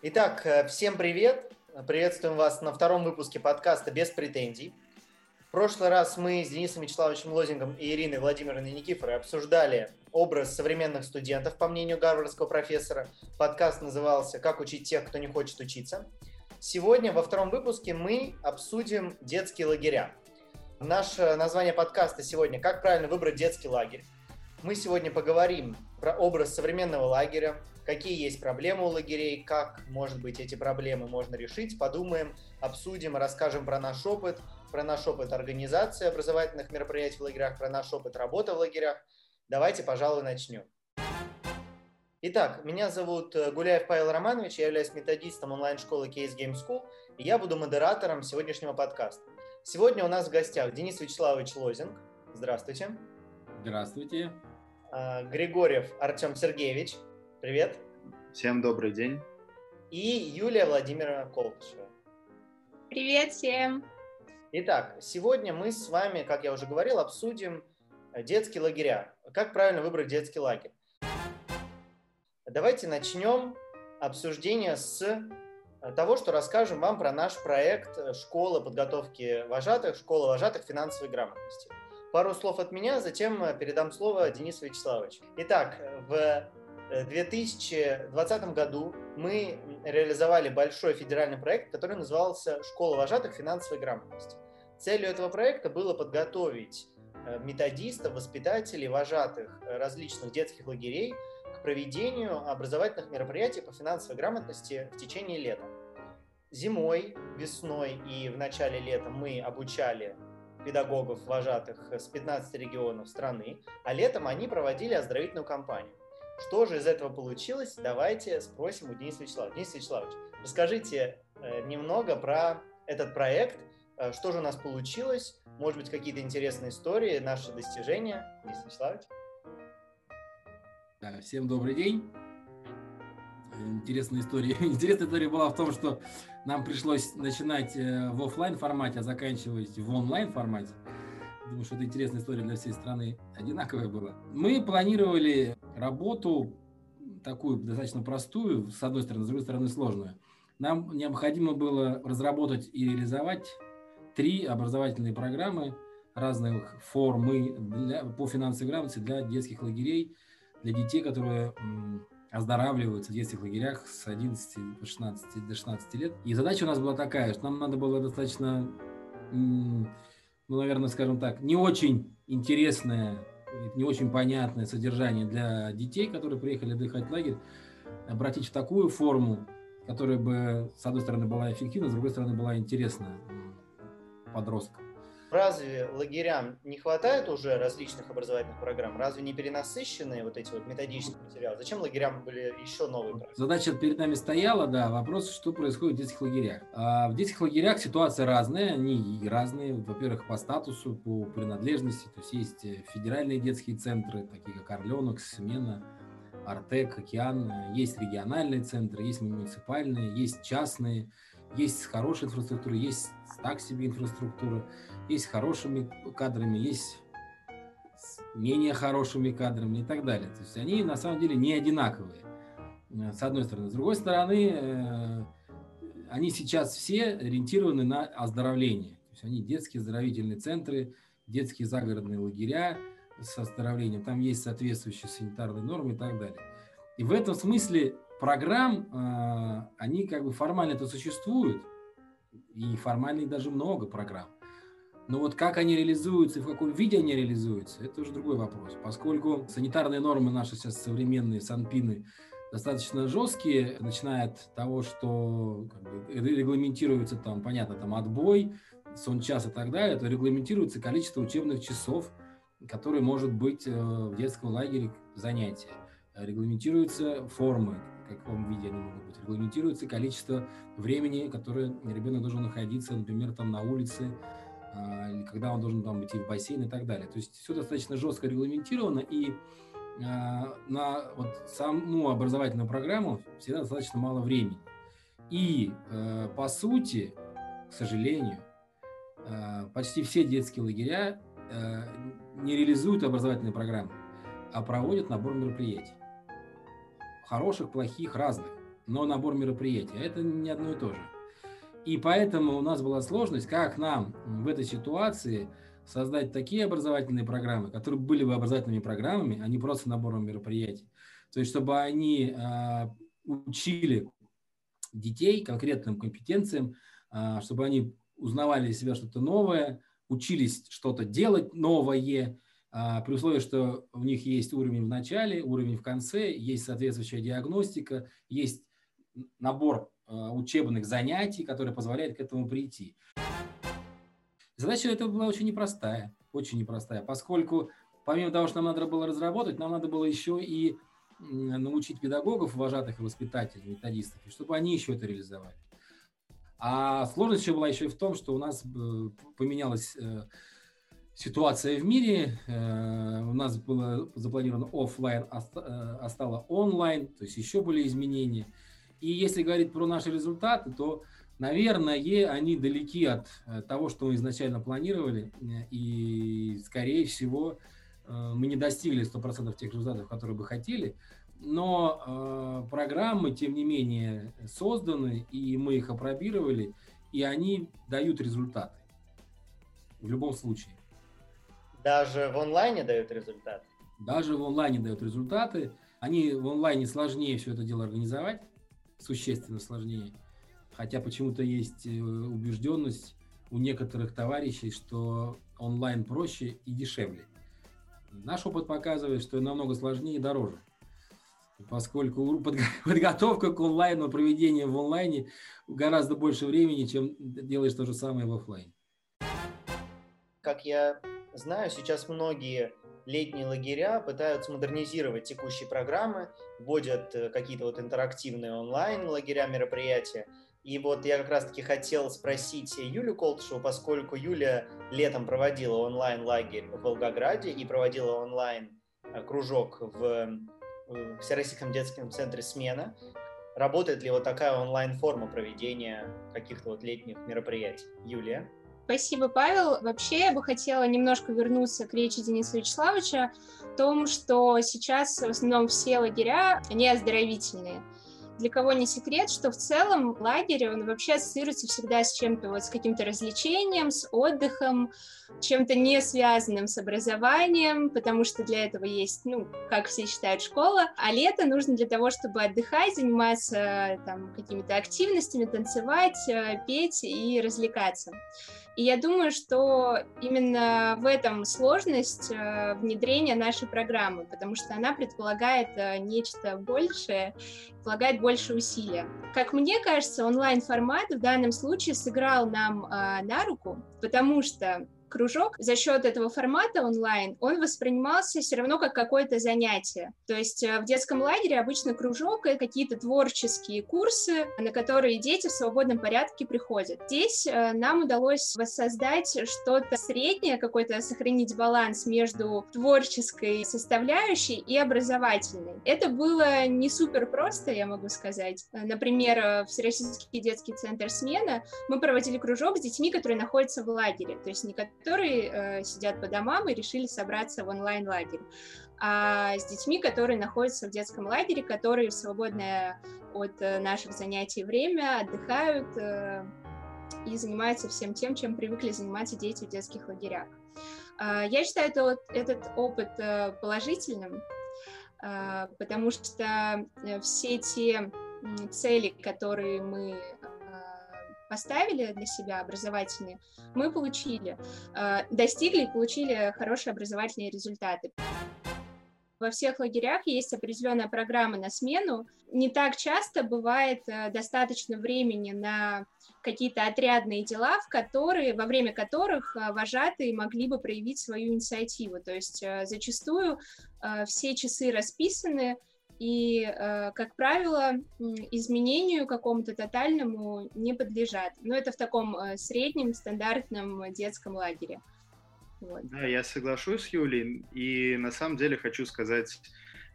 Итак, э, всем привет. Приветствуем вас на втором выпуске подкаста «Без претензий». В прошлый раз мы с Денисом Вячеславовичем Лозингом и Ириной Владимировной Никифоровой обсуждали образ современных студентов, по мнению гарвардского профессора. Подкаст назывался «Как учить тех, кто не хочет учиться». Сегодня во втором выпуске мы обсудим детские лагеря. Наше название подкаста сегодня «Как правильно выбрать детский лагерь». Мы сегодня поговорим про образ современного лагеря, какие есть проблемы у лагерей, как, может быть, эти проблемы можно решить, подумаем, обсудим, расскажем про наш опыт, про наш опыт организации образовательных мероприятий в лагерях, про наш опыт работы в лагерях. Давайте, пожалуй, начнем. Итак, меня зовут э, Гуляев Павел Романович, я являюсь методистом онлайн-школы Case Game School, и я буду модератором сегодняшнего подкаста. Сегодня у нас в гостях Денис Вячеславович Лозинг. Здравствуйте. Здравствуйте. А, Григорьев Артем Сергеевич. Привет. Всем добрый день. И Юлия Владимировна Колтышева. Привет всем. Итак, сегодня мы с вами, как я уже говорил, обсудим детские лагеря. Как правильно выбрать детский лагерь? Давайте начнем обсуждение с того, что расскажем вам про наш проект школы подготовки вожатых, школа вожатых финансовой грамотности. Пару слов от меня, затем передам слово Денису Вячеславовичу. Итак, в 2020 году мы реализовали большой федеральный проект, который назывался «Школа вожатых финансовой грамотности». Целью этого проекта было подготовить э, методистов, воспитателей, вожатых различных детских лагерей к проведению образовательных мероприятий по финансовой грамотности в течение лета. Зимой, весной и в начале лета мы обучали педагогов, вожатых с 15 регионов страны, а летом они проводили оздоровительную кампанию. Что же из этого получилось? Давайте спросим у Дениса Вячеславовича. Денис Вячеславович, расскажите э, немного про этот проект, э, что же у нас получилось, может быть, какие-то интересные истории, наши достижения. Денис Вячеславович. Всем добрый день. Интересная история. Интересная история была в том, что нам пришлось начинать э, в офлайн формате, а заканчивать в онлайн формате. Думаю, что это интересная история для всей страны. Одинаковая была. Мы планировали работу такую достаточно простую, с одной стороны, с другой стороны сложную. Нам необходимо было разработать и реализовать три образовательные программы разных формы для, по финансовой грамотности для детских лагерей, для детей, которые оздоравливаются в детских лагерях с 11 до 16, до 16 лет. И задача у нас была такая, что нам надо было достаточно, ну, наверное, скажем так, не очень интересное, не очень понятное содержание для детей, которые приехали отдыхать в лагерь, обратить в такую форму, которая бы, с одной стороны, была эффективна, с другой стороны, была интересна подросткам. Разве лагерям не хватает уже различных образовательных программ? Разве не перенасыщенные вот эти вот методические материалы? Зачем лагерям были еще новые программы? Задача перед нами стояла, да, вопрос, что происходит в детских лагерях. А в детских лагерях ситуация разная, они разные, во-первых, по статусу, по принадлежности, то есть есть э, федеральные детские центры, такие как Орленок, Смена, Артек, Океан, есть региональные центры, есть муниципальные, есть частные, есть с хорошей инфраструктурой, есть так себе инфраструктура, есть хорошими кадрами, есть с менее хорошими кадрами и так далее. То есть они на самом деле не одинаковые, э, с одной стороны. С другой стороны, э, они сейчас все ориентированы на оздоровление. То есть они детские оздоровительные центры, детские загородные лагеря с оздоровлением. Там есть соответствующие санитарные нормы и так далее. И в этом смысле программ, э, они как бы формально-то существуют, и формально даже много программ. Но вот как они реализуются и в каком виде они реализуются, это уже другой вопрос. Поскольку санитарные нормы наши сейчас современные, санпины, достаточно жесткие, начиная от того, что как бы, регламентируется там, понятно, там отбой, сон час и так далее, то регламентируется количество учебных часов, которые может быть э, в детском лагере занятия. Регламентируются формы, в каком виде они могут быть. Регламентируется количество времени, которое ребенок должен находиться, например, там на улице, или когда он должен там идти в бассейн и так далее. То есть все достаточно жестко регламентировано, и а, на вот саму образовательную программу всегда достаточно мало времени. И э, по сути, к сожалению, э, почти все детские лагеря э, не реализуют образовательные программы. а проводят набор мероприятий. Хороших, плохих, разных, но набор мероприятий. А это не одно и то же. И поэтому у нас была сложность, как нам в этой ситуации создать такие образовательные программы, которые были бы образовательными программами, а не просто набором мероприятий. То есть, чтобы они э, учили детей конкретным компетенциям, э, чтобы они узнавали из себя что-то новое, учились что-то делать новое, а, при условии, что у них есть уровень в начале, уровень в конце, есть соответствующая диагностика, есть набор учебных занятий, которые позволяют к этому прийти. Задача эта была очень непростая, очень непростая, поскольку помимо того, что нам надо было разработать, нам надо было еще и научить педагогов, вожатых и воспитателей, методистов, чтобы они еще это реализовали. А сложность еще была еще и в том, что у нас э, поменялась э, ситуация в мире. Э, у нас было запланировано офлайн, а стало онлайн, то есть еще были изменения. И если говорить про наши результаты, то, наверное, они далеки от того, что мы изначально планировали. И, скорее всего, мы не достигли 100% тех результатов, которые бы хотели но э, программы, тем не менее, созданы, и мы их опробировали, и они дают результаты. В любом случае. Даже в онлайне дают результаты? Даже в онлайне дают результаты. Они в онлайне сложнее все это дело организовать, существенно сложнее. Хотя почему-то есть э, убежденность у некоторых товарищей, что онлайн проще и дешевле. Наш опыт показывает, что намного сложнее и дороже поскольку подготовка к онлайну, проведение в онлайне гораздо больше времени, чем делаешь то же самое в офлайне. Как я знаю, сейчас многие летние лагеря пытаются модернизировать текущие программы, вводят э, какие-то вот интерактивные онлайн лагеря, мероприятия. И вот я как раз-таки хотел спросить Юлю Колтышеву, поскольку Юля летом проводила онлайн-лагерь в Волгограде и проводила онлайн-кружок в в Всероссийском детском центре «Смена». Работает ли вот такая онлайн-форма проведения каких-то вот летних мероприятий? Юлия? Спасибо, Павел. Вообще, я бы хотела немножко вернуться к речи Дениса Вячеславовича о том, что сейчас в основном все лагеря, они оздоровительные для кого не секрет, что в целом лагерь, он вообще ассоциируется всегда с чем-то, вот с каким-то развлечением, с отдыхом, чем-то не связанным с образованием, потому что для этого есть, ну, как все считают, школа, а лето нужно для того, чтобы отдыхать, заниматься там какими-то активностями, танцевать, э, петь и развлекаться. И я думаю, что именно в этом сложность э, внедрения нашей программы, потому что она предполагает э, нечто большее, предполагает больше усилия. Как мне кажется, онлайн-формат в данном случае сыграл нам э, на руку, потому что кружок за счет этого формата онлайн, он воспринимался все равно как какое-то занятие. То есть э, в детском лагере обычно кружок — это какие-то творческие курсы, на которые дети в свободном порядке приходят. Здесь э, нам удалось воссоздать что-то среднее, какой-то сохранить баланс между творческой составляющей и образовательной. Это было не супер просто, я могу сказать. Например, э, в Всероссийский детский центр «Смена» мы проводили кружок с детьми, которые находятся в лагере, то есть не которые э, сидят по домам и решили собраться в онлайн-лагерь, а с детьми, которые находятся в детском лагере, которые в свободное от э, наших занятий время отдыхают э, и занимаются всем тем, чем привыкли заниматься дети в детских лагерях. Э, я считаю это, этот опыт э, положительным, э, потому что все те цели, которые мы поставили для себя образовательные, мы получили, э, достигли и получили хорошие образовательные результаты. Во всех лагерях есть определенная программа на смену. Не так часто бывает э, достаточно времени на какие-то отрядные дела, в которые, во время которых э, вожатые могли бы проявить свою инициативу. То есть зачастую все часы расписаны, и, э, как правило, изменению какому-то тотальному не подлежат. Но это в таком э, среднем стандартном детском лагере. Вот. Да, я соглашусь с Юлей, и на самом деле хочу сказать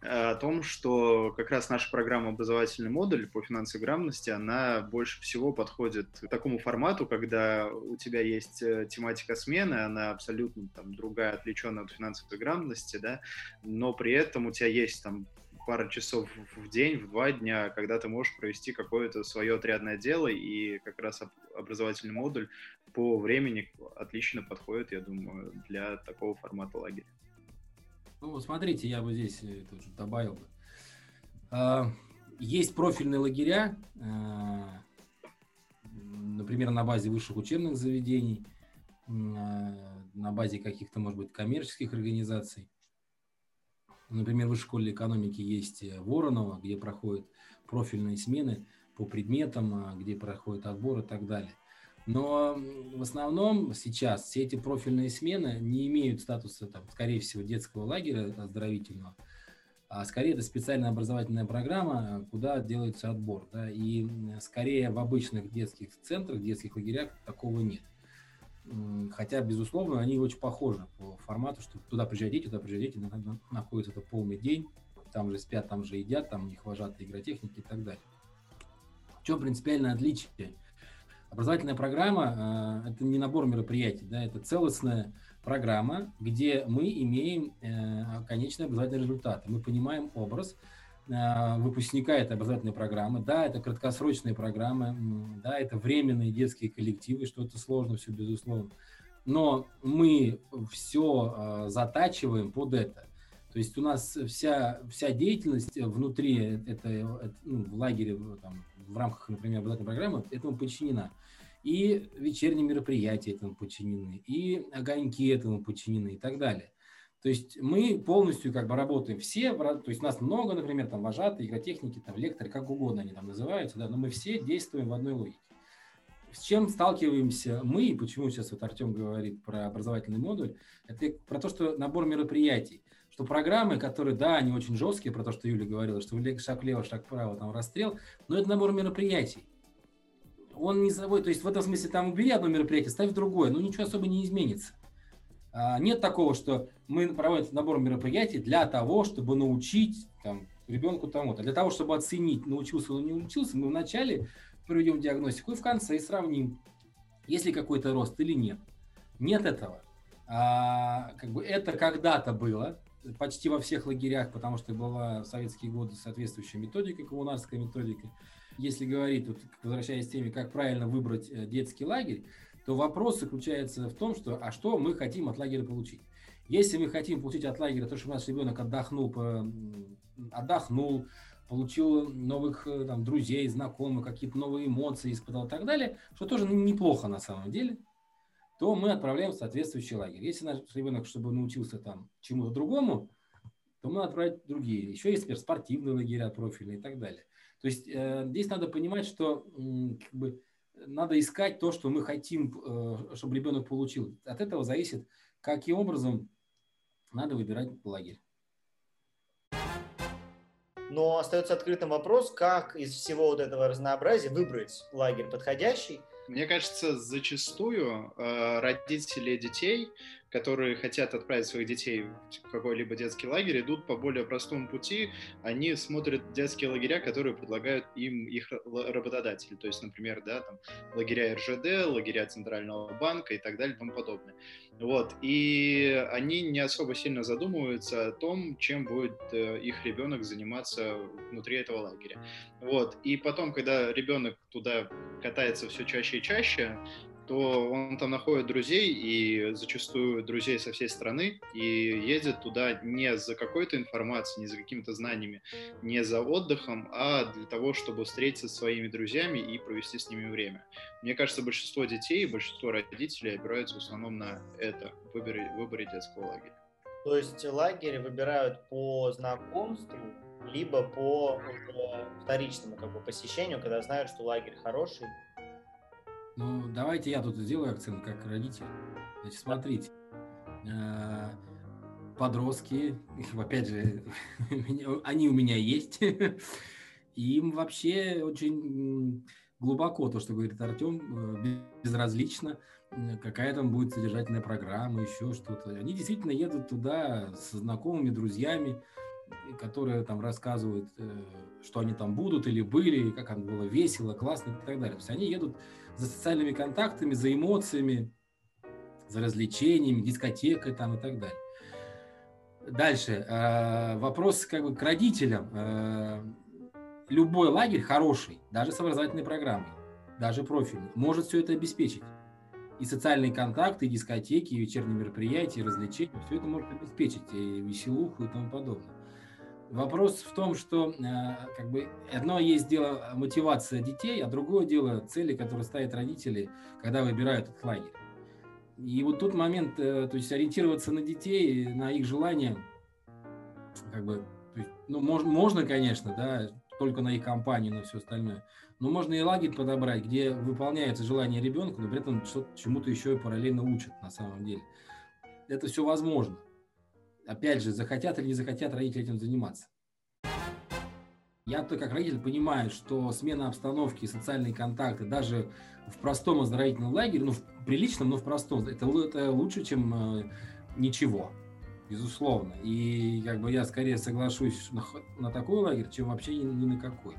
о том, что как раз наша программа «Образовательный модуль» по финансовой грамотности, она больше всего подходит к такому формату, когда у тебя есть э, тематика смены, она абсолютно там, другая, отвлеченная от финансовой грамотности, да, но при этом у тебя есть там пара часов в день, в два дня, когда ты можешь провести какое-то свое отрядное дело, и как раз образовательный модуль по времени отлично подходит, я думаю, для такого формата лагеря. Ну, смотрите, я бы здесь э, тоже добавил бы. А, есть профильные лагеря, а, например, на базе высших учебных заведений, а, на базе каких-то, может быть, коммерческих организаций. Например, в высшей школе экономики есть э, Воронова, где проходят профильные смены по предметам, где проходит отбор и так далее. Но в основном сейчас все эти профильные смены не имеют статуса, там, скорее всего, детского лагеря оздоровительного, а скорее это специальная образовательная программа, куда делается отбор. Да, и скорее в обычных детских центрах, детских лагерях такого нет. Хотя, безусловно, они очень похожи по формату, что туда приезжают туда приезжают дети, это полный день, там же спят, там же едят, там у них вожатые игротехники и так далее. В чем принципиальное отличие? Образовательная программа э, – это не набор мероприятий, да, это целостная программа, где мы имеем э, конечный образовательный результат. Мы понимаем образ выпускника этой образовательной программы. Да, это краткосрочные программы, да, это временные детские коллективы, что это сложно все, безусловно. Но мы все затачиваем под это. То есть у нас вся, вся деятельность внутри этой, ну, в лагере, там, в рамках, например, образовательной программы этому подчинена и вечерние мероприятия этому подчинены, и огоньки этому подчинены и так далее. То есть мы полностью как бы работаем все, то есть нас много, например, там вожатые, игротехники, там лекторы, как угодно они там называются, да, но мы все действуем в одной логике. С чем сталкиваемся мы, и почему сейчас вот Артем говорит про образовательный модуль, это про то, что набор мероприятий, что программы, которые, да, они очень жесткие, про то, что Юля говорила, что шаг влево, шаг вправо, там расстрел, но это набор мероприятий он не заводит, то есть в этом смысле там убери одно мероприятие, ставь другое, ну ничего особо не изменится. А, нет такого, что мы проводим набор мероприятий для того, чтобы научить там, ребенку тому-то, для того, чтобы оценить, научился он или не научился, мы вначале проведем диагностику и в конце сравним, есть ли какой-то рост или нет. Нет этого. А, как бы это когда-то было, почти во всех лагерях, потому что была в советские годы соответствующая методика, коммунарская методика если говорить, вот, возвращаясь к теме, как правильно выбрать э, детский лагерь, то вопрос заключается в том, что а что мы хотим от лагеря получить. Если мы хотим получить от лагеря то, что наш ребенок отдохнул, отдохнул, получил новых э, там, друзей, знакомых, какие-то новые эмоции испытал и так далее, что тоже неплохо на самом деле, то мы отправляем в соответствующий лагерь. Если наш ребенок, чтобы научился там чему-то другому, то мы отправим другие. Еще есть, например, спортивные лагеря профильные и так далее. То есть э, здесь надо понимать, что э, как бы, надо искать то, что мы хотим, э, чтобы ребенок получил. От этого зависит, каким образом надо выбирать лагерь. Но остается открытым вопрос, как из всего вот этого разнообразия выбрать лагерь подходящий. Мне кажется, зачастую э, родители детей которые хотят отправить своих детей в какой-либо детский лагерь, идут по более простому пути. Они смотрят детские лагеря, которые предлагают им их работодатели. То есть, например, да, там, лагеря РЖД, лагеря Центрального банка и так далее и тому подобное. Вот. И они не особо сильно задумываются о том, чем будет э, их ребенок заниматься внутри этого лагеря. Вот. И потом, когда ребенок туда катается все чаще и чаще, то он там находит друзей, и зачастую друзей со всей страны, и едет туда не за какой-то информацией, не за какими-то знаниями, не за отдыхом, а для того, чтобы встретиться со своими друзьями и провести с ними время. Мне кажется, большинство детей, большинство родителей опираются в основном на это, выборе, выборе детского лагеря. То есть лагерь выбирают по знакомству, либо по вторичному как бы, посещению, когда знают, что лагерь хороший, ну, давайте я тут сделаю акцент как родитель. Значит, смотрите, э, подростки, опять же, они у меня есть, им вообще очень глубоко то, что говорит Артем, э, безразлично, какая там будет содержательная программа, еще что-то. Они действительно едут туда со знакомыми, друзьями, которые там рассказывают, что они там будут или были, как оно было весело, классно и так далее. То есть они едут за социальными контактами, за эмоциями, за развлечениями, дискотекой там и так далее. Дальше. Вопрос как бы к родителям. Любой лагерь хороший, даже с образовательной программой, даже профильный, может все это обеспечить и социальные контакты, и дискотеки, и вечерние мероприятия, и развлечения, все это может обеспечить, и веселуху и тому подобное. Вопрос в том, что э, как бы одно есть дело мотивация детей, а другое дело цели, которые ставят родители, когда выбирают этот лагерь. И вот тут момент, э, то есть ориентироваться на детей, на их желания, как бы, ну, можно, можно, конечно, да, только на их компанию, на все остальное. Но можно и лагерь подобрать, где выполняется желание ребенка, но при этом чему-то еще и параллельно учат на самом деле. Это все возможно. Опять же, захотят или не захотят родители этим заниматься. Я-то как родитель понимаю, что смена обстановки, социальные контакты, даже в простом оздоровительном лагере, ну, в приличном, но в простом, это, это лучше, чем э, ничего, безусловно. И как бы я скорее соглашусь на, на такой лагерь, чем вообще ни, ни на какой.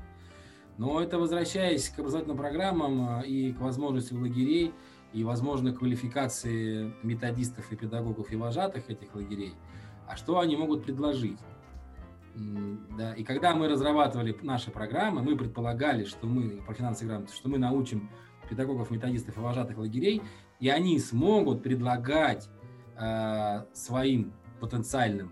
Но это возвращаясь к образовательным программам э, и к возможности лагерей, и, возможно, квалификации методистов и педагогов и вожатых этих лагерей, а что они могут предложить? Да, и когда мы разрабатывали наши программы, мы предполагали, что мы, по финансовой грамотности, что мы научим педагогов, методистов и вожатых лагерей, и они смогут предлагать э, своим потенциальным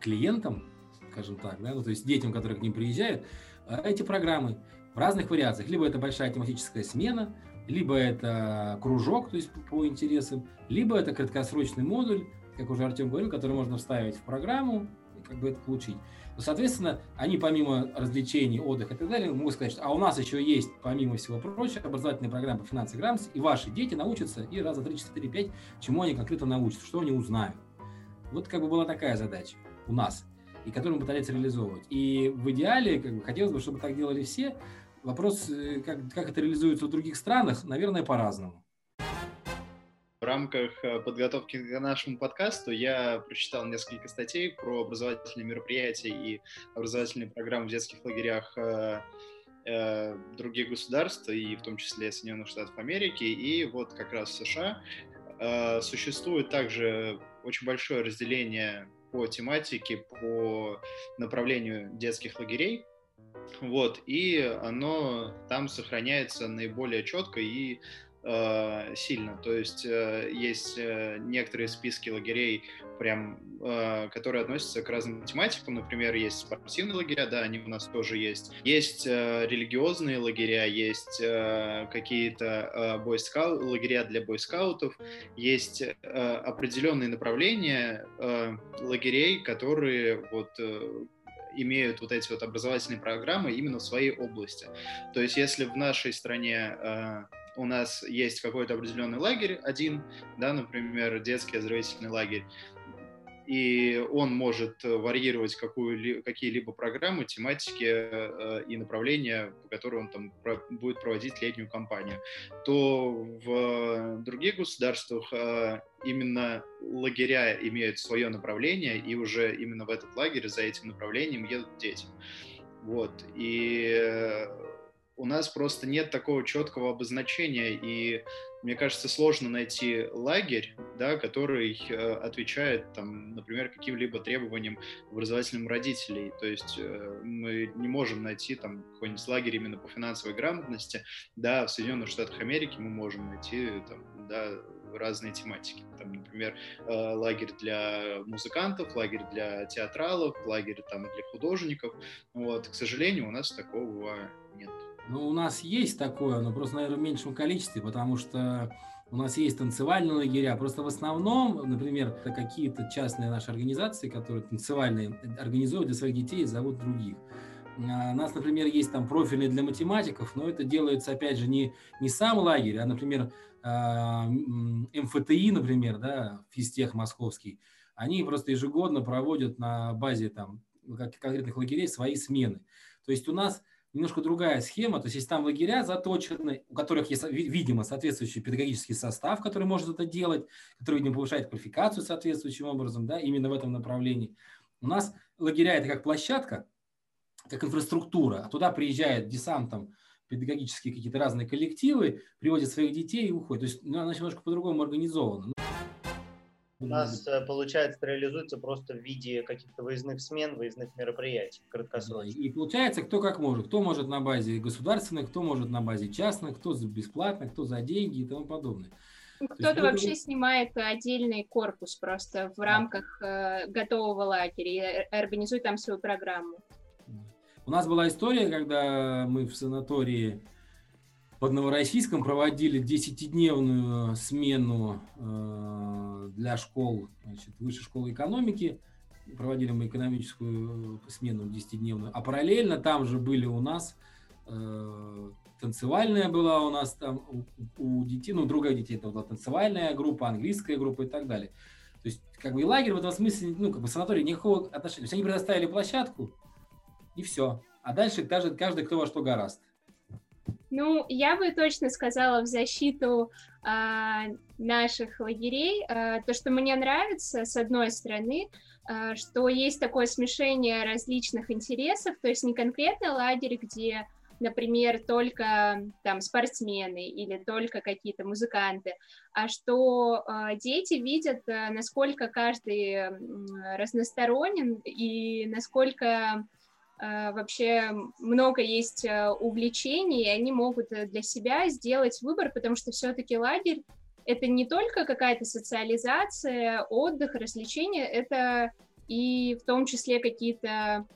клиентам, скажем так, да, ну, то есть детям, которые к ним приезжают, Э, эти программы в разных вариациях. Либо это большая тематическая смена, либо это кружок, то есть по интересам, либо это краткосрочный модуль, как уже Артем говорил, который можно вставить в программу и как бы это получить. Но, соответственно, они помимо развлечений, отдыха и так далее, могут сказать, что а у нас еще есть, помимо всего прочего, образовательная программа по финансовой грамотности, и ваши дети научатся и раза 3, 4, 5, чему они конкретно научатся, что они узнают. Вот как бы была такая задача у нас и который мы пытались реализовывать. И в идеале, как бы, хотелось бы, чтобы так делали все. Вопрос, э, как, как это реализуется в других странах, наверное, по-разному. В рамках э, подготовки к нашему подкасту я прочитал несколько статей про образовательные мероприятия и образовательные программы в детских лагерях э, других государств, и в том числе Соединенных Штатов Америки, и вот как раз в США существует также очень большое разделение по тематике, по направлению детских лагерей. Вот, и оно там сохраняется наиболее четко и э, сильно. То есть э, есть э, некоторые списки лагерей, прям, э, которые относятся к разным тематикам. Например, есть спортивные лагеря, да, они у нас тоже есть. Есть э, религиозные лагеря, есть э, какие-то э, бойскау- лагеря для бойскаутов, есть э, определенные направления э, лагерей, которые вот э, имеют вот эти вот образовательные программы именно в своей области. То есть если в нашей стране э, у нас есть какой-то определенный лагерь один, да, например, детский оздоровительный лагерь, и он может варьировать какую, какие-либо программы, тематики э, и направления, по которым он там будет проводить летнюю кампанию, то в других государствах э, именно лагеря имеют свое направление, и уже именно в этот лагерь за этим направлением едут дети. Вот. И э, у нас просто нет такого четкого обозначения, и мне кажется, сложно найти лагерь, да, который э, отвечает, там, например, каким-либо требованиям образовательным родителей. То есть э, мы не можем найти там какой-нибудь лагерь именно по финансовой грамотности. Да, в Соединенных Штатах Америки мы можем найти там, да, разные тематики. Там, например, э, лагерь для музыкантов, лагерь для театралов, лагерь там для художников. Вот, к сожалению, у нас такого нет. Ну, у нас есть такое, но просто, наверное, в меньшем количестве, потому что у нас есть танцевальные лагеря. Просто в основном, например, это какие-то частные наши организации, которые танцевальные организуют для своих детей и зовут других. А, у нас, например, есть там профильные для математиков, но это делается, опять же, не, не сам лагерь, а, например, а, МФТИ, например, да, физтех московский, они просто ежегодно проводят на базе там конкретных лагерей свои смены. То есть у нас немножко другая схема. То есть, есть там лагеря заточены, у которых есть, видимо, соответствующий педагогический состав, который может это делать, который, видимо, повышает квалификацию соответствующим образом, да, именно в этом направлении. У нас лагеря это как площадка, как инфраструктура, а туда приезжает десантом педагогические какие-то разные коллективы, приводят своих детей и уходят. То есть ну, она немножко по-другому организована. У нас, э, получается, реализуется просто в виде каких-то выездных смен, выездных мероприятий краткосрочных. И получается, кто как может. Кто может на базе государственных, кто может на базе частных, кто за бесплатно, кто за деньги и тому подобное. Кто-то вообще снимает отдельный корпус просто в рамках э, готового лагеря и организует там свою программу. У нас была история, когда мы в санатории под Новороссийском проводили 10-дневную смену э, для школ, значит, высшей школы экономики. Проводили мы экономическую смену 10-дневную. А параллельно там же были у нас э, танцевальная была у нас там у, у детей, ну, другая детей, это была танцевальная группа, английская группа и так далее. То есть, как бы и лагерь в этом смысле, ну, как бы санаторий никакого отношения. То есть они предоставили площадку, и все. А дальше даже каждый, кто во что гораст. Ну, я бы точно сказала в защиту а, наших лагерей, а, то, что мне нравится, с одной стороны, а, что есть такое смешение различных интересов, то есть не конкретно лагерь, где например, только там спортсмены или только какие-то музыканты, а что э, дети видят, э, насколько каждый разносторонен и насколько вообще много есть э, увлечений, и они могут э, для себя сделать выбор, потому что все-таки лагерь это не только какая-то социализация, отдых, развлечения, это и в том числе какие-то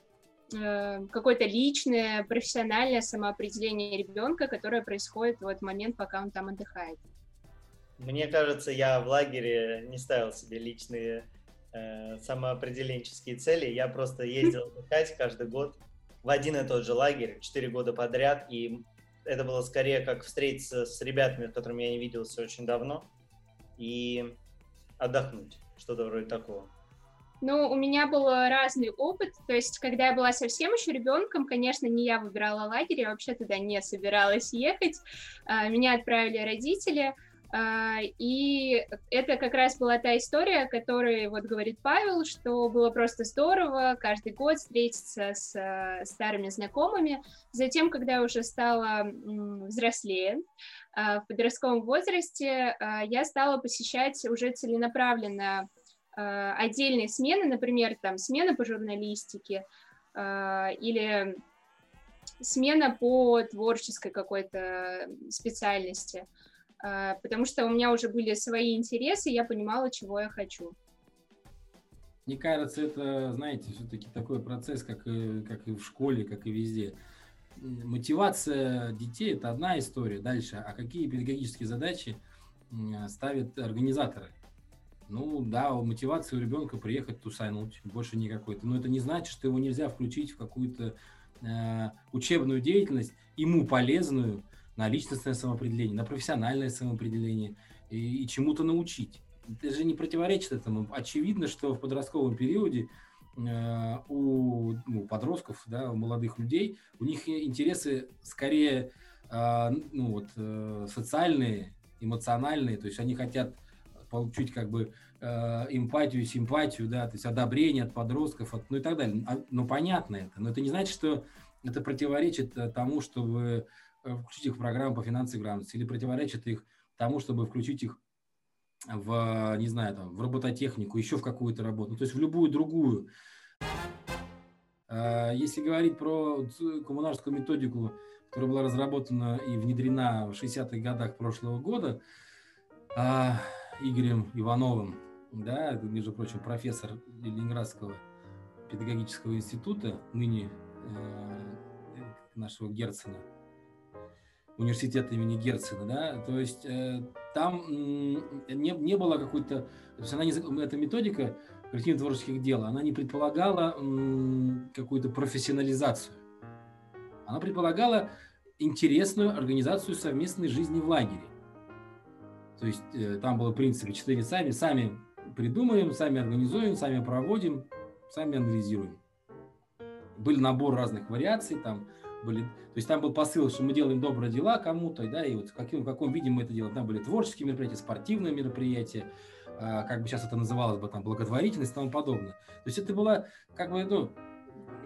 какое-то личное, профессиональное самоопределение ребенка, которое происходит в этот момент, пока он там отдыхает. Мне кажется, я в лагере не ставил себе личные э, самоопределенческие цели. Я просто ездил отдыхать каждый год в один и тот же лагерь, четыре года подряд, и это было скорее как встретиться с ребятами, с которыми я не виделся очень давно, и отдохнуть, что-то вроде такого. Ну, у меня был разный опыт, то есть, когда я была совсем еще ребенком, конечно, не я выбирала лагерь, я вообще туда не собиралась ехать, а, меня отправили родители, и это как раз была та история, о которой вот говорит Павел, что было просто здорово каждый год встретиться с э, старыми знакомыми. Затем, когда я уже стала взрослее, а, в подростковом возрасте, а, я стала посещать уже целенаправленно отдельные смены, например, там смена по журналистике или смена по творческой какой-то специальности. А, потому что у меня уже были свои интересы, я понимала, чего я хочу. Мне кажется, это, знаете, все-таки такой процесс, как и, как и в школе, как и везде. Мотивация детей – это одна история. Дальше, а какие педагогические задачи ставят организаторы? Ну да, мотивация у ребенка приехать тусануть, больше никакой. Но это не значит, что его нельзя включить в какую-то э, учебную деятельность, ему полезную, на личностное самоопределение, на профессиональное самоопределение и, и чему-то научить. Это же не противоречит этому. Очевидно, что в подростковом периоде э, у ну, подростков, да, у молодых людей, у них интересы скорее э, ну, вот, э, социальные, эмоциональные, то есть они хотят получить как бы э, эмпатию, симпатию, да, то есть одобрение от подростков, от, ну и так далее. А, ну понятно это, но это не значит, что это противоречит э, тому, чтобы включить их в программу по финансовой грамотности или противоречит их тому, чтобы включить их в, не знаю, там, в робототехнику, еще в какую-то работу, ну, то есть в любую другую. А, если говорить про коммунарскую методику, которая была разработана и внедрена в 60-х годах прошлого года а, Игорем Ивановым, да, между прочим, профессор Ленинградского педагогического института, ныне э, нашего Герцена, университета имени Герцена, да, то есть э, там не, не было какой-то, то есть она не, эта методика коллективно-творческих дел, она не предполагала какую-то профессионализацию. Она предполагала интересную организацию совместной жизни в лагере. То есть э, там было принцип четыре сами, сами придумаем, сами организуем, сами проводим, сами анализируем. Был набор разных вариаций, там были, то есть там был посыл, что мы делаем добрые дела кому-то, да, и вот в каком, в каком виде мы это делаем. Там были творческие мероприятия, спортивные мероприятия, как бы сейчас это называлось бы, там, благотворительность и тому подобное. То есть это было, как бы, ну,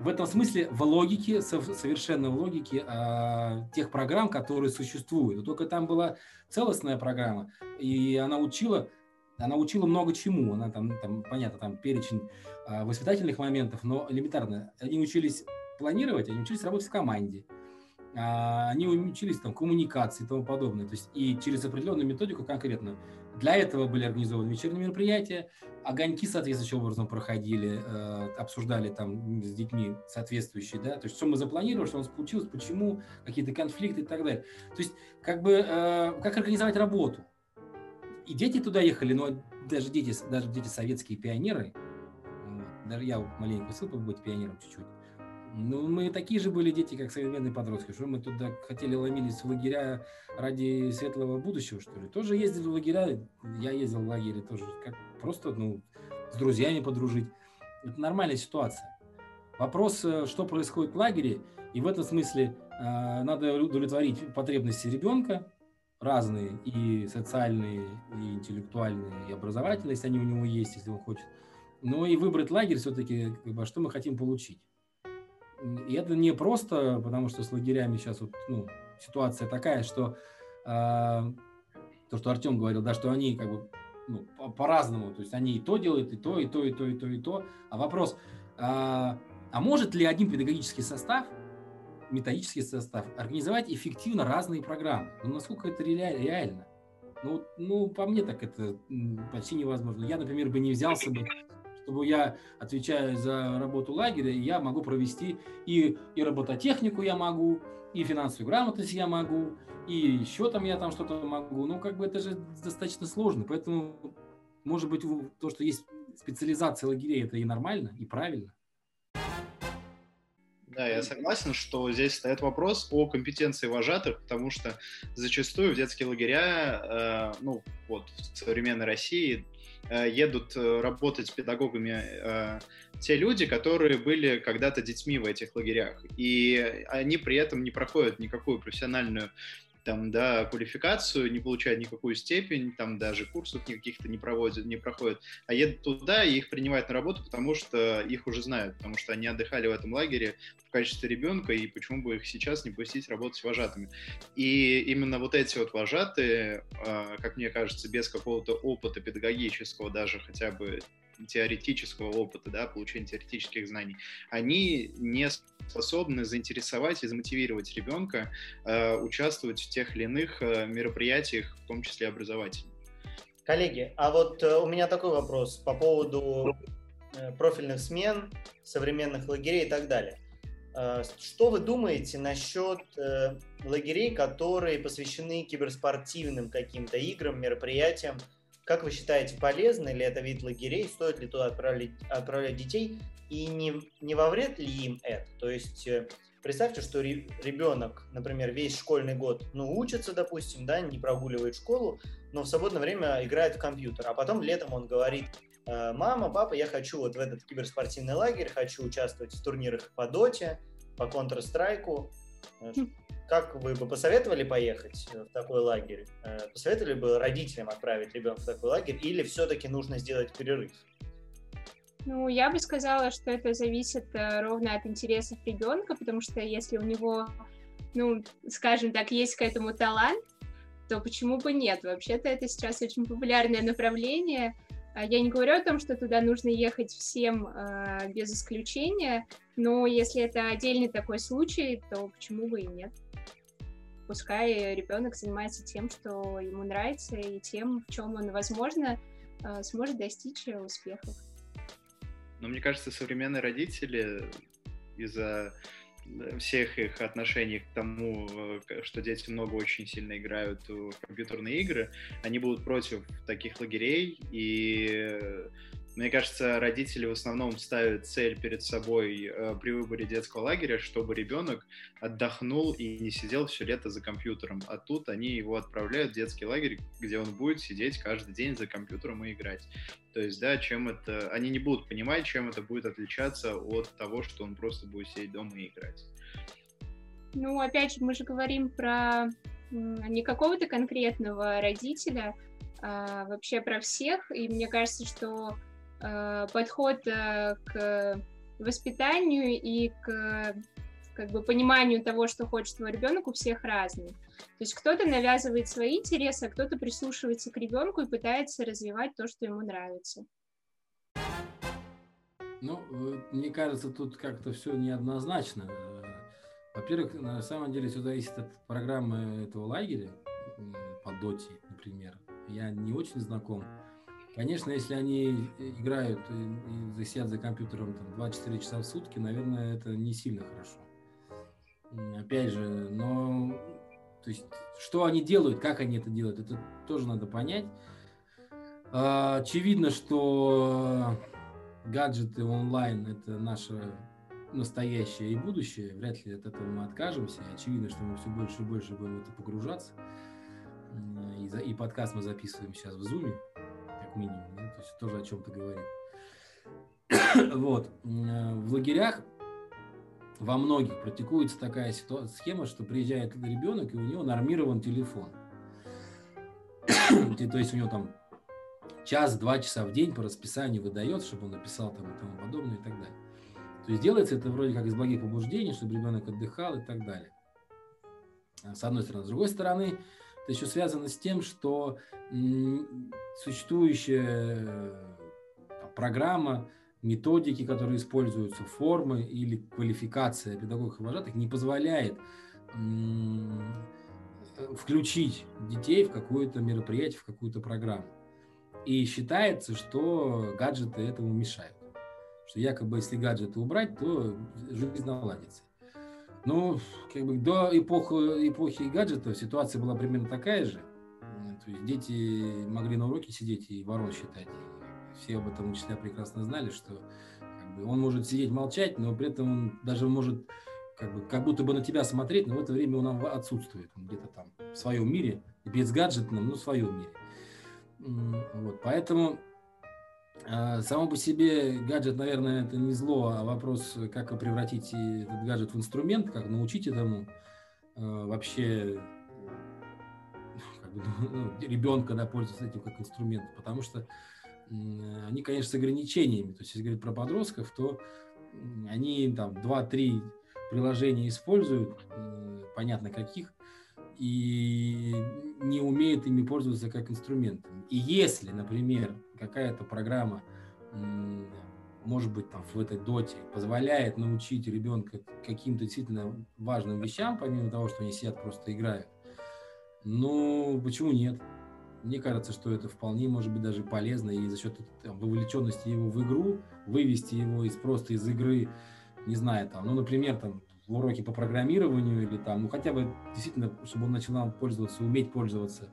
в этом смысле в логике, совершенно в логике э, тех программ, которые существуют. только там была целостная программа, и она учила, она учила много чему. Она там, там понятно, там перечень э, воспитательных моментов, но элементарно. Они учились планировать, они учились работать в команде, э, они учились там коммуникации и тому подобное. То есть и через определенную методику конкретно. Для этого были организованы вечерние мероприятия, огоньки соответствующим образом проходили, э, обсуждали там с детьми соответствующие, да, то есть что мы запланировали, что у нас получилось, почему, какие-то конфликты и так далее. То есть как бы э, как организовать работу. И дети туда ехали, но даже дети, даже дети советские пионеры, даже я маленько успел побыть пионером чуть-чуть, ну, мы такие же были дети, как современные подростки. Что мы туда хотели ломились в лагеря ради светлого будущего, что ли? Тоже ездили в лагеря. Я ездил в лагере тоже. Как просто, ну, с друзьями подружить. Это нормальная ситуация. Вопрос, э, что происходит в лагере, и в этом смысле э, надо удовлетворить потребности ребенка, разные, и социальные, и интеллектуальные, и образовательные, если они у него есть, если он хочет. Но и выбрать лагерь все-таки, как бы, а что мы хотим получить. И это не просто, потому что с лагерями сейчас вот, ну, ситуация такая, что э, то, что Артем говорил, да, что они как бы ну, по-разному, то есть они и то делают, и то, и то, и то, и то, и то. А вопрос, э, а может ли один педагогический состав, методический состав, организовать эффективно разные программы? Ну, насколько это реально? Ну, ну, по мне так это почти невозможно. Я, например, бы не взялся бы чтобы я отвечаю за работу лагеря, я могу провести и, и робототехнику я могу, и финансовую грамотность я могу, и еще там я там что-то могу. Ну, как бы это же достаточно сложно. Поэтому, может быть, то, что есть специализация лагерей, это и нормально, и правильно. Да, я согласен, что здесь стоит вопрос о компетенции вожатых, потому что зачастую в детские лагеря, э, ну, вот в современной России едут э, работать педагогами э, те люди, которые были когда-то детьми в этих лагерях. И они при этом не проходят никакую профессиональную там, да, квалификацию, не получают никакую степень, там даже курсов никаких-то не проводят, не проходят, а едут туда и их принимают на работу, потому что их уже знают, потому что они отдыхали в этом лагере в качестве ребенка, и почему бы их сейчас не пустить работать вожатыми. И именно вот эти вот вожатые, а, как мне кажется, без какого-то опыта педагогического, даже хотя бы теоретического опыта, да, получения теоретических знаний, они не способны заинтересовать и замотивировать ребенка э, участвовать в тех или иных э, мероприятиях, в том числе образовательных. Коллеги, а вот э, у меня такой вопрос по поводу э, профильных смен, современных лагерей и так далее. Э, что вы думаете насчет э, лагерей, которые посвящены киберспортивным каким-то играм, мероприятиям? Как вы считаете, полезный ли это вид лагерей? Стоит ли туда отправлять, отправлять детей? И не, не во вред ли им это? То есть э, представьте, что ребенок, например, весь школьный год, ну, учится, допустим, да, не прогуливает школу, но в свободное время играет в компьютер, а потом летом он говорит, «Э, мама, папа, я хочу вот в этот киберспортивный лагерь, хочу участвовать в турнирах по доте, по Counter-Strike, как вы бы посоветовали поехать в такой лагерь? Э, посоветовали бы родителям отправить ребенка в такой лагерь или все-таки нужно сделать перерыв? Ну, я бы сказала, что это зависит э, ровно от интересов ребенка, потому что если у него, ну, скажем так, есть к этому талант, то почему бы нет? Вообще-то это сейчас очень популярное направление. А я не говорю о том, что туда нужно ехать всем э, без исключения, но если это отдельный такой случай, то почему бы и нет? Пускай ребенок занимается тем, что ему нравится, и тем, в чем он, возможно, э, сможет достичь успехов. Но мне кажется, современные родители из-за э, всех их отношений к тому, э, что дети много очень сильно играют в компьютерные игры, они будут против таких лагерей, и мне кажется, родители в основном ставят цель перед собой э, при выборе детского лагеря, чтобы ребенок отдохнул и не сидел все лето за компьютером. А тут они его отправляют в детский лагерь, где он будет сидеть каждый день за компьютером и играть. То есть, да, чем это... Они не будут понимать, чем это будет отличаться от того, что он просто будет сидеть дома и играть. Ну, опять же, мы же говорим про не какого-то конкретного родителя, а, вообще про всех. И мне кажется, что подход а, к воспитанию и к как бы пониманию того, что хочет твой ребенок, у всех разный. То есть кто-то навязывает свои интересы, а кто-то прислушивается к ребенку и пытается развивать то, что ему нравится. Ну, э, мне кажется, тут как-то все неоднозначно. Э, во-первых, на самом деле все зависит от программы этого лагеря по доте, например. Я не очень знаком. Конечно, если они играют и сидят за компьютером там, 24 часа в сутки, наверное, это не сильно хорошо. Опять же, но то есть, что они делают, как они это делают, это тоже надо понять. А, очевидно, что гаджеты онлайн – это наше настоящее и будущее. Вряд ли от этого мы откажемся. Очевидно, что мы все больше и больше будем в это погружаться. И, и подкаст мы записываем сейчас в Zoom, минимум. Да? То есть тоже о чем-то говорит. вот. В лагерях во многих практикуется такая схема, что приезжает ребенок, и у него нормирован телефон. То есть у него там час-два часа в день по расписанию выдает, чтобы он написал там и тому подобное и так далее. То есть делается это вроде как из благих побуждений, чтобы ребенок отдыхал и так далее. С одной стороны. С другой стороны, это еще связано с тем, что существующая программа методики, которые используются, формы или квалификация педагогов и вожатых не позволяет включить детей в какое-то мероприятие, в какую-то программу. И считается, что гаджеты этому мешают. Что якобы если гаджеты убрать, то жизнь наладится. Ну, как бы до эпохи, эпохи гаджетов ситуация была примерно такая же. То есть дети могли на уроке сидеть и ворон считать, все об этом учителя прекрасно знали, что как бы, он может сидеть молчать, но при этом он даже может как, бы, как будто бы на тебя смотреть, но в это время он отсутствует. Он где-то там в своем мире, без гаджетном, но в своем мире. Вот, поэтому э, само по себе гаджет, наверное, это не зло, а вопрос, как превратить этот гаджет в инструмент, как научить этому э, вообще как бы, ну, ребенка да, пользоваться этим как инструментом. Потому что они, конечно, с ограничениями. То есть, если говорить про подростков, то они там 2-3 приложения используют, понятно каких, и не умеют ими пользоваться как инструментом. И если, например, какая-то программа, может быть, там в этой доте позволяет научить ребенка каким-то действительно важным вещам, помимо того, что они сидят просто играют, ну, почему нет? Мне кажется, что это вполне может быть даже полезно и за счет там, вовлеченности его в игру, вывести его из просто из игры, не знаю, там, ну, например, там, в уроке по программированию или там, ну, хотя бы действительно, чтобы он начинал пользоваться, уметь пользоваться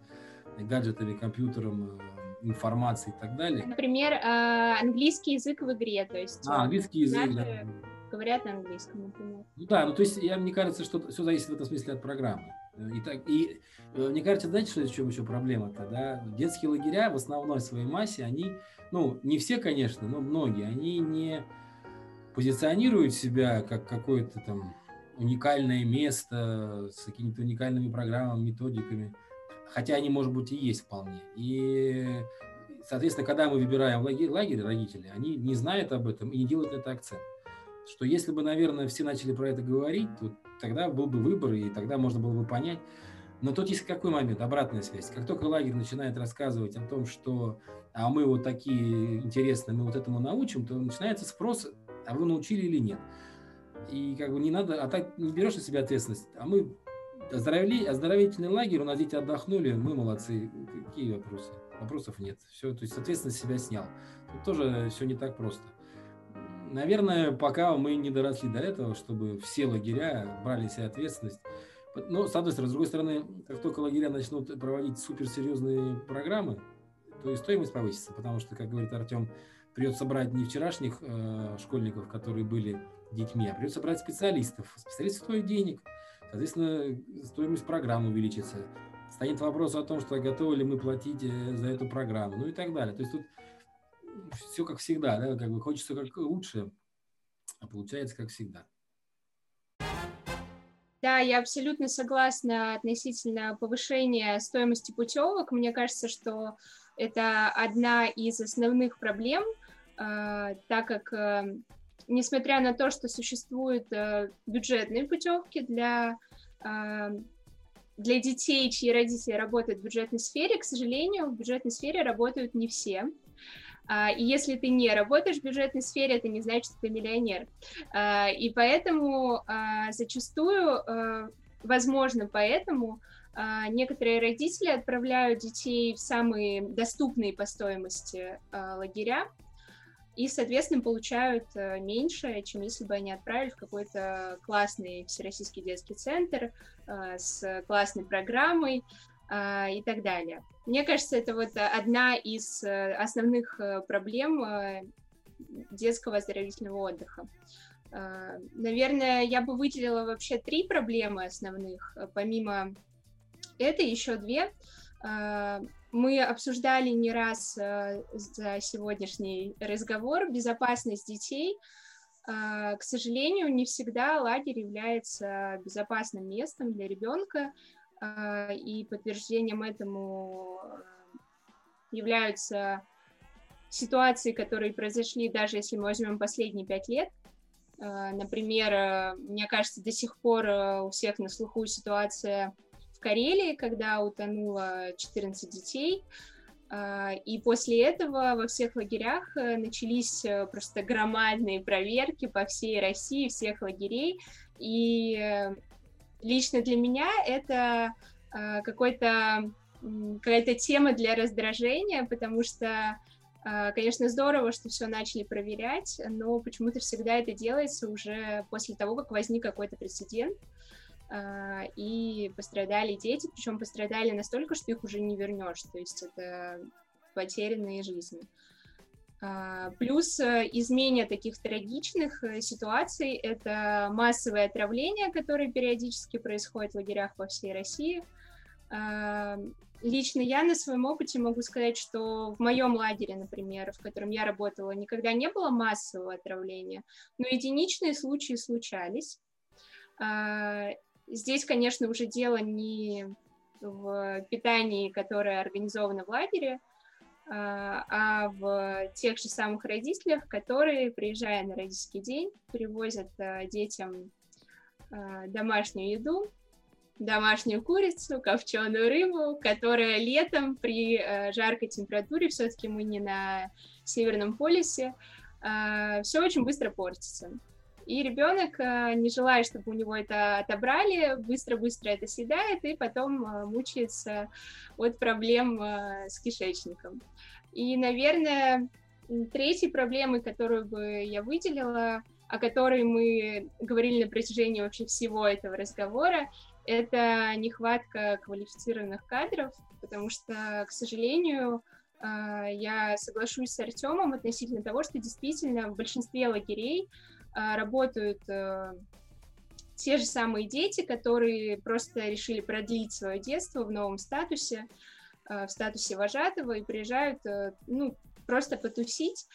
гаджетами, компьютером, информацией и так далее. Например, э, английский язык в игре, то есть... А, английский язык, да. Говорят на английском, например. Ну да, ну то есть, я, мне кажется, что все зависит в этом смысле от программы. И, так, и э, мне кажется, знаете, что в чем еще проблема-то, да? Детские лагеря в основной своей массе, они, ну, не все, конечно, но многие, они не позиционируют себя как какое-то там уникальное место с какими-то уникальными программами, методиками, хотя они, может быть, и есть вполне. И, соответственно, когда мы выбираем лагерь, лагерь родители, они не знают об этом и не делают это акцент. Что если бы, наверное, все начали про это говорить, то тогда был бы выбор, и тогда можно было бы понять. Но тут есть какой момент, обратная связь. Как только лагерь начинает рассказывать о том, что а мы вот такие интересные, мы вот этому научим, то начинается спрос, а вы научили или нет. И как бы не надо, а так не берешь на себя ответственность. А мы оздоровительный лагерь, у нас дети отдохнули, мы молодцы. Какие вопросы? Вопросов нет. Все, то есть ответственность себя снял. Тут тоже все не так просто. Наверное, пока мы не доросли до этого, чтобы все лагеря брали себе ответственность. Но, с одной стороны, с другой стороны, как только лагеря начнут проводить суперсерьезные программы, то и стоимость повысится, потому что, как говорит Артем, придется брать не вчерашних э, школьников, которые были детьми, а придется брать специалистов. Специалисты стоят денег, соответственно, стоимость программы увеличится. Станет вопрос о том, что готовы ли мы платить э, за эту программу, ну и так далее. То есть тут все как всегда, да, как бы хочется как лучше, а получается как всегда. Да, я абсолютно согласна относительно повышения стоимости путевок. Мне кажется, что Это одна из основных проблем, так как, несмотря на то, что существуют бюджетные путевки для для детей, чьи родители работают в бюджетной сфере, к сожалению, в бюджетной сфере работают не все. А, и если ты не работаешь в бюджетной сфере, это не значит, что ты миллионер. А, и поэтому а, зачастую, возможно, поэтому некоторые родители отправляют детей в самые доступные по стоимости лагеря, и, соответственно, получают меньше, чем если бы они отправили в какой-то классный всероссийский детский центр с классной программой, а, и так далее. Мне кажется, это вот одна из э, основных э, проблем э, детского оздоровительного отдыха. Наверное, я бы выделила вообще три проблемы основных, помимо этой еще две. Мы обсуждали не раз за сегодняшний разговор безопасность детей. К сожалению, не всегда лагерь является безопасным местом для ребенка. А, и подтверждением этому э, являются ситуации, которые произошли, даже если мы возьмем последние пять лет. Например, э, мне кажется, до сих пор э, у всех на слуху ситуация Карелии, когда утонуло 14 детей. А, и после этого во всех лагерях начались просто громадные проверки по всей России, всех лагерей. И лично для меня это э, какой-то какая-то тема для раздражения, потому что, э, конечно, здорово, что все начали проверять, но почему-то всегда это делается уже после того, как возник какой-то прецедент, э, и пострадали дети, причем пострадали настолько, что их уже не вернешь, то есть это потерянные жизни. А, плюс э, изменение таких трагичных э, ситуаций — это массовое отравление, которое периодически происходит в лагерях по всей России. А, лично я на своем опыте могу сказать, что в моем лагере, например, в котором я работала, никогда не было массового отравления, но единичные случаи случались. Здесь, конечно, уже дело не в питании, которое организовано в лагере, а, а в тех же самых родителях, которые, приезжая на родительский день, привозят а, детям а, домашнюю еду, домашнюю курицу, копченую рыбу, которая летом при жаркой температуре, все-таки мы не на Северном полюсе, все очень быстро портится. И ребенок, не желая, чтобы у него это отобрали, быстро-быстро это съедает и потом мучается от проблем с кишечником. И, наверное, третьей проблемой, которую бы я выделила, о которой мы говорили на протяжении вообще всего этого разговора, это нехватка квалифицированных кадров, потому что, к сожалению, я соглашусь с Артемом относительно того, что действительно в большинстве лагерей работают э, те же самые дети, которые просто решили продлить свое детство в новом статусе, Э, в статусе вожатого и приезжают, э, ну, просто потусить,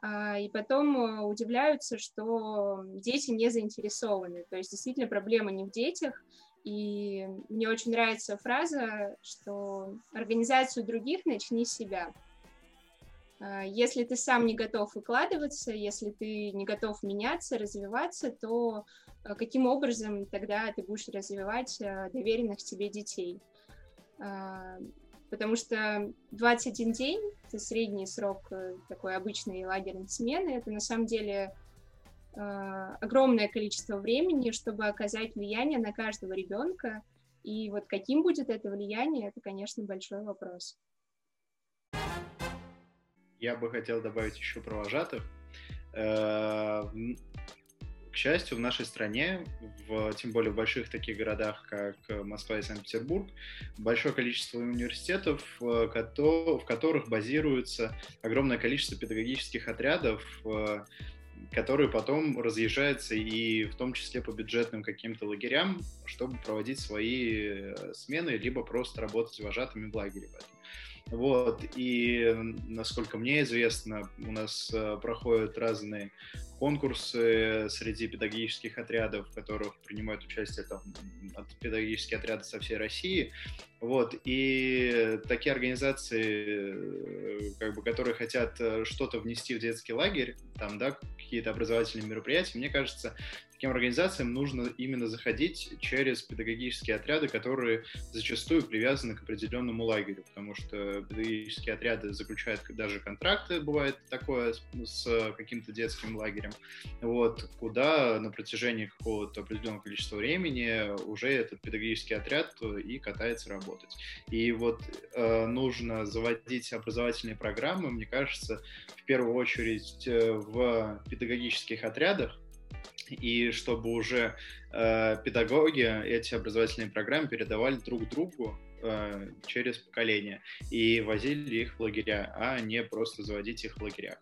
а, и потом удивляются, что дети не заинтересованы. То есть действительно проблема не в детях, и мне очень нравится фраза, что организацию других начни с себя. А, если ты сам не готов выкладываться, если ты не готов меняться, развиваться, то каким образом тогда ты будешь развивать доверенных тебе детей? А, потому что 21 день, это средний срок э, такой обычной лагерной смены, это на самом деле огромное количество времени, чтобы оказать влияние на каждого ребенка. И вот каким будет это влияние, это, конечно, большой вопрос. Я бы хотел добавить еще про вожатых. Э, к счастью, в нашей стране, в, тем более в больших таких городах, как Москва и Санкт-Петербург, большое количество университетов, э, в которых базируется огромное количество педагогических отрядов, э, которые потом разъезжаются и в том числе по бюджетным каким-то лагерям, чтобы проводить свои смены, либо просто работать вожатыми в лагере. Вот, и, насколько мне известно, у нас э, проходят разные конкурсы среди педагогических отрядов, в которых принимают участие там, педагогические отряды со всей России. Вот, и такие организации, э, как бы, которые хотят э, что-то внести в детский лагерь, там, да, какие-то образовательные мероприятия, мне кажется, таким организациям нужно именно заходить через педагогические отряды, которые зачастую привязаны к определенному лагерю, потому что педагогические отряды заключают даже контракты, бывает такое, с каким-то детским лагерем, вот, куда на протяжении какого-то определенного количества времени уже этот педагогический отряд и катается работать. И вот э, нужно заводить образовательные программы, мне кажется, в первую очередь э, в педагогических отрядах, и чтобы уже э, педагоги эти образовательные программы передавали друг другу э, через поколения и возили их в лагеря, а не просто заводить их в лагерях.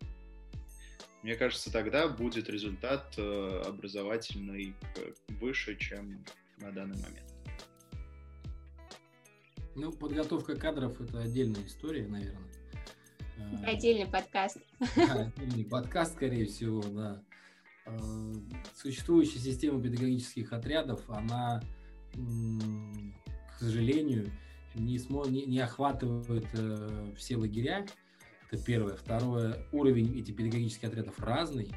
Мне кажется, тогда будет результат э, образовательный выше, чем на данный момент. Ну, подготовка кадров это отдельная история, наверное. Отдельный подкаст. отдельный подкаст, скорее всего, да. Э, существующая система педагогических отрядов, она, к сожалению, не, смо, не, не охватывает э, все лагеря. Это первое. Второе, уровень этих педагогических отрядов разный.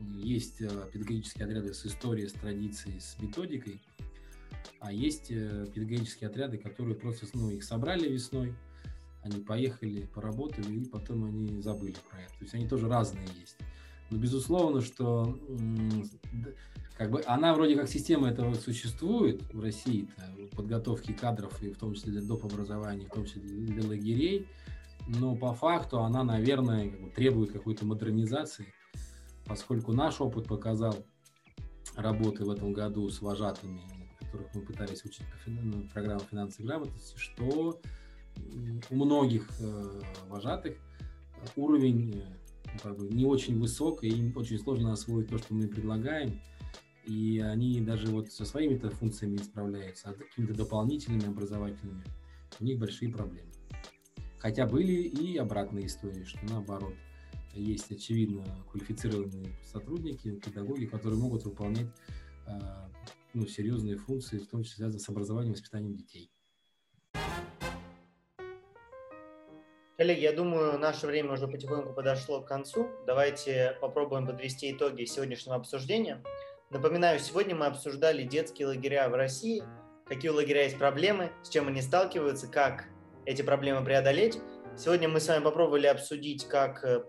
Есть э, педагогические отряды с историей, с традицией, с методикой, а есть э, педагогические отряды, которые просто ну, их собрали весной, они поехали, поработали, и потом они забыли про это. То есть они тоже разные есть. Но безусловно, что как бы она вроде как система этого существует в России, подготовки кадров, и в том числе для доп. образования, в том числе для лагерей, но по факту она, наверное, как бы требует какой-то модернизации, поскольку наш опыт показал работы в этом году с вожатыми, которых мы пытались учить по фин... программам финансовой грамотности, что у многих э, вожатых уровень э, как бы не очень высок, и им очень сложно освоить то, что мы предлагаем. И они даже вот со своими-то функциями не справляются, а какими-то дополнительными образовательными у них большие проблемы. Хотя были и обратные истории, что наоборот, есть очевидно квалифицированные сотрудники, педагоги, которые могут выполнять а, ну, серьезные функции, в том числе связанные с образованием и воспитанием детей. Коллеги, я думаю, наше время уже потихоньку подошло к концу. Давайте попробуем подвести итоги сегодняшнего обсуждения. Напоминаю, сегодня мы обсуждали детские лагеря в России, какие у лагеря есть проблемы, с чем они сталкиваются, как эти проблемы преодолеть. Сегодня мы с вами попробовали обсудить как э,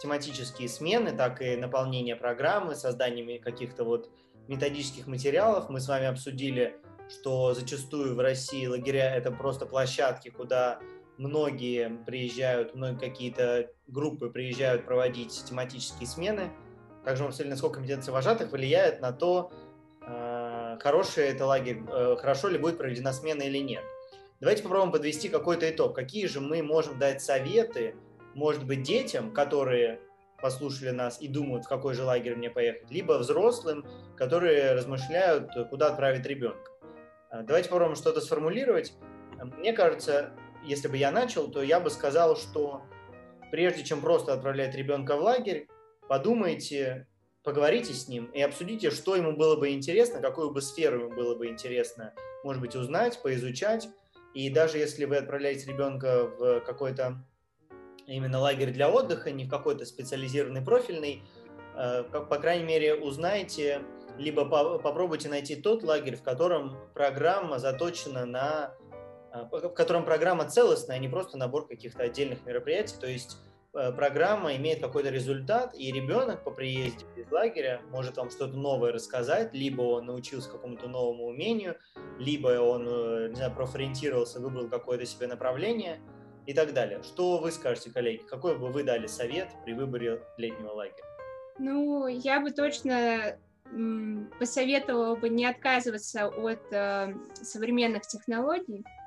тематические смены, так и наполнение программы, созданием каких-то вот методических материалов. Мы с вами обсудили, что зачастую в России лагеря – это просто площадки, куда многие приезжают, многие какие-то группы приезжают проводить тематические смены. Также мы обсудили, насколько компетенция вожатых влияет на то, э, хороший это лагерь, э, хорошо ли будет проведена смена или нет. Давайте попробуем подвести какой-то итог. Какие же мы можем дать советы, может быть, детям, которые послушали нас и думают, в какой же лагерь мне поехать, либо взрослым, которые размышляют, куда отправить ребенка. Э, давайте попробуем что-то сформулировать. Мне кажется, если бы я начал, то я бы сказал, что прежде чем просто отправлять ребенка в лагерь, подумайте, поговорите с ним и обсудите, что ему было бы интересно, какую бы сферу ему было бы интересно, может быть, узнать, поизучать. И даже если вы отправляете ребенка в какой-то именно лагерь для отдыха, не в какой-то специализированный профильный, э, по крайней мере, узнайте, либо попробуйте найти тот лагерь, в котором программа заточена на в котором программа целостная, а не просто набор каких-то отдельных мероприятий. То есть э, программа имеет какой-то результат, и ребенок по приезде из лагеря может вам что-то новое рассказать, либо он научился какому-то новому умению, либо он, э, не знаю, профориентировался, выбрал какое-то себе направление и так далее. Что вы скажете, коллеги? Какой бы вы дали совет при выборе летнего лагеря? Ну, я бы точно посоветовала бы не отказываться от э, современных технологий, а,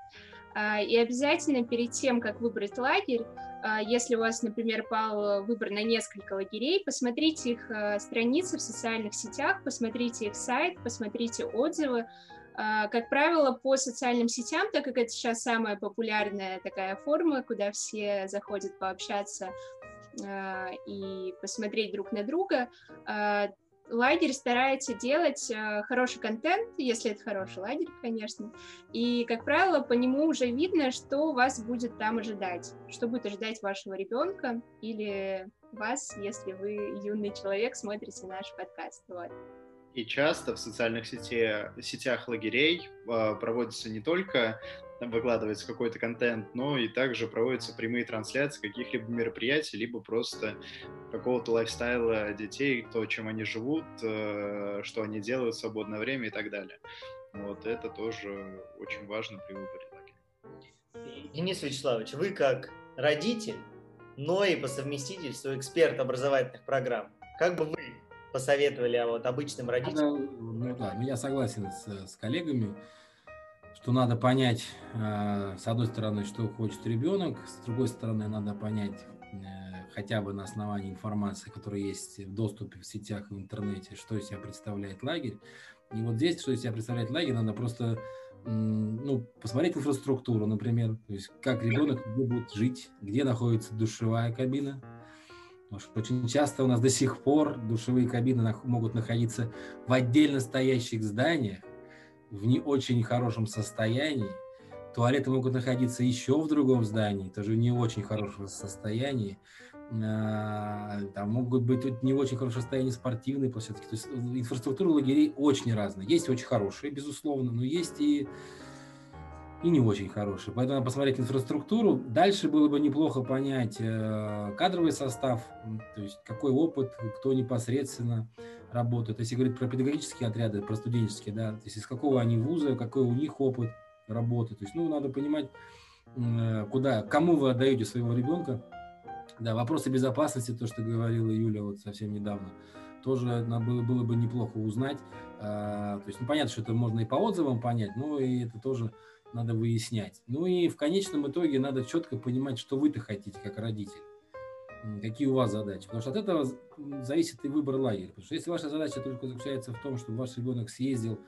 и обязательно перед тем, как выбрать лагерь, а, если у вас, например, пал выбор на несколько лагерей, посмотрите их а, страницы в социальных сетях, посмотрите их сайт, посмотрите отзывы, А, как правило, по социальным сетям, так как это сейчас самая популярная такая форма, куда все заходят пообщаться а, и посмотреть друг на друга, а, лагерь старается делать хороший контент, если это хороший лагерь, конечно. И, как правило, по нему уже видно, что вас будет там ожидать, что будет ожидать вашего ребенка или вас, если вы юный человек, смотрите наш подкаст. Вот. И часто в социальных сети, сетях лагерей э, проводится не только выкладывается какой-то контент, но и также проводятся прямые трансляции каких-либо мероприятий, либо просто какого-то лайфстайла детей, то, чем они живут, э, что они делают в свободное время и так далее. Вот это тоже очень важно при выборе лагеря. Денис Вячеславович, вы как родитель, но и по совместительству эксперт образовательных программ, как бы вы посоветовали а вот обычным родителям? Ну да, ну, я согласен с, с коллегами, что надо понять, э, с одной стороны, что хочет ребенок, с другой стороны, надо понять э, хотя бы на основании информации, которая есть в доступе в сетях в интернете, что из себя представляет лагерь. И вот здесь, что из себя представляет лагерь, надо просто ну, посмотреть инфраструктуру, например, то есть как ребенок где будет жить, где находится душевая кабина, очень часто у нас до сих пор душевые кабины могут находиться в отдельно стоящих зданиях, в не очень хорошем состоянии. Туалеты могут находиться еще в другом здании, тоже в не очень хорошем состоянии. А, там могут быть не очень хорошее состояние спортивные площадки. То есть инфраструктура лагерей очень разная. Есть очень хорошие, безусловно, но есть и и не очень хороший. Поэтому надо посмотреть инфраструктуру. Дальше было бы неплохо понять э, кадровый состав, то есть какой опыт, кто непосредственно работает. Если говорить про педагогические отряды, про студенческие, да, то есть из какого они вуза, какой у них опыт работы. То есть, ну, надо понимать, э, куда, кому вы отдаете своего ребенка. Да, вопросы безопасности, то, что говорила Юля вот совсем недавно, тоже было, было бы неплохо узнать. А, то есть, ну, понятно, что это можно и по отзывам понять, но и это тоже надо выяснять. Ну и в конечном итоге надо четко понимать, что вы-то хотите как родитель. Какие у вас задачи. Потому что от этого зависит и выбор лагеря. Потому что если ваша задача только заключается в том, чтобы ваш ребенок съездил,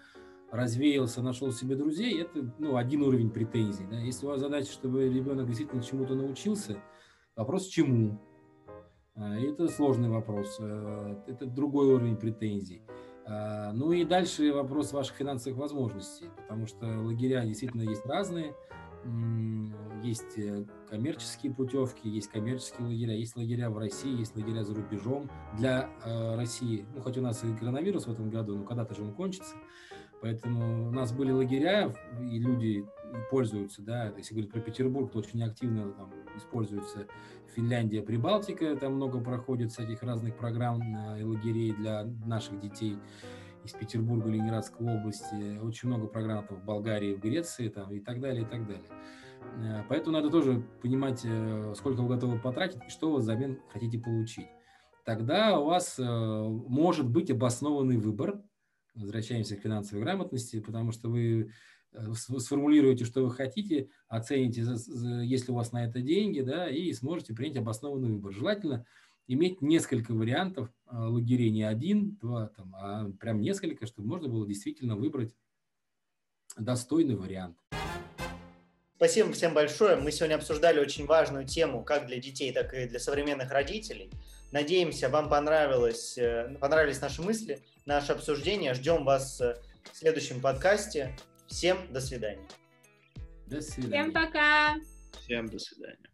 развеялся, нашел себе друзей, это ну, один уровень претензий. Да? Если у вас задача, чтобы ребенок действительно чему-то научился, вопрос чему? А, это сложный вопрос. Э, это другой уровень претензий. А, ну и дальше вопрос ваших финансовых возможностей, потому что лагеря действительно есть разные. Есть э, коммерческие путевки, есть коммерческие лагеря, есть лагеря в России, есть лагеря за рубежом. Для э, России, ну хоть у нас и коронавирус в этом году, но когда-то же он кончится. Поэтому у нас были лагеря, и люди пользуются, да, если говорить про Петербург, то очень активно там используется Финляндия, Прибалтика, там много проходит всяких разных программ и лагерей для наших детей из Петербурга, Ленинградской области, очень много программ там, в Болгарии, в Греции там, и так далее, и так далее. Э, поэтому надо тоже понимать, э, сколько вы готовы потратить и что вы взамен хотите получить. Тогда у вас э, может быть обоснованный выбор, возвращаемся к финансовой грамотности, потому что вы сформулируете, что вы хотите, оцените, если у вас на это деньги, да, и сможете принять обоснованный выбор. Желательно иметь несколько вариантов а, лагерей, не один, два, там, а прям несколько, чтобы можно было действительно выбрать достойный вариант. Спасибо всем большое. Мы сегодня обсуждали очень важную тему как для детей, так и для современных родителей. Надеемся, вам понравилось, э, понравились наши мысли, наше обсуждение. Ждем вас э, в следующем подкасте. Всем до свидания. До свидания. Всем пока. Всем до свидания.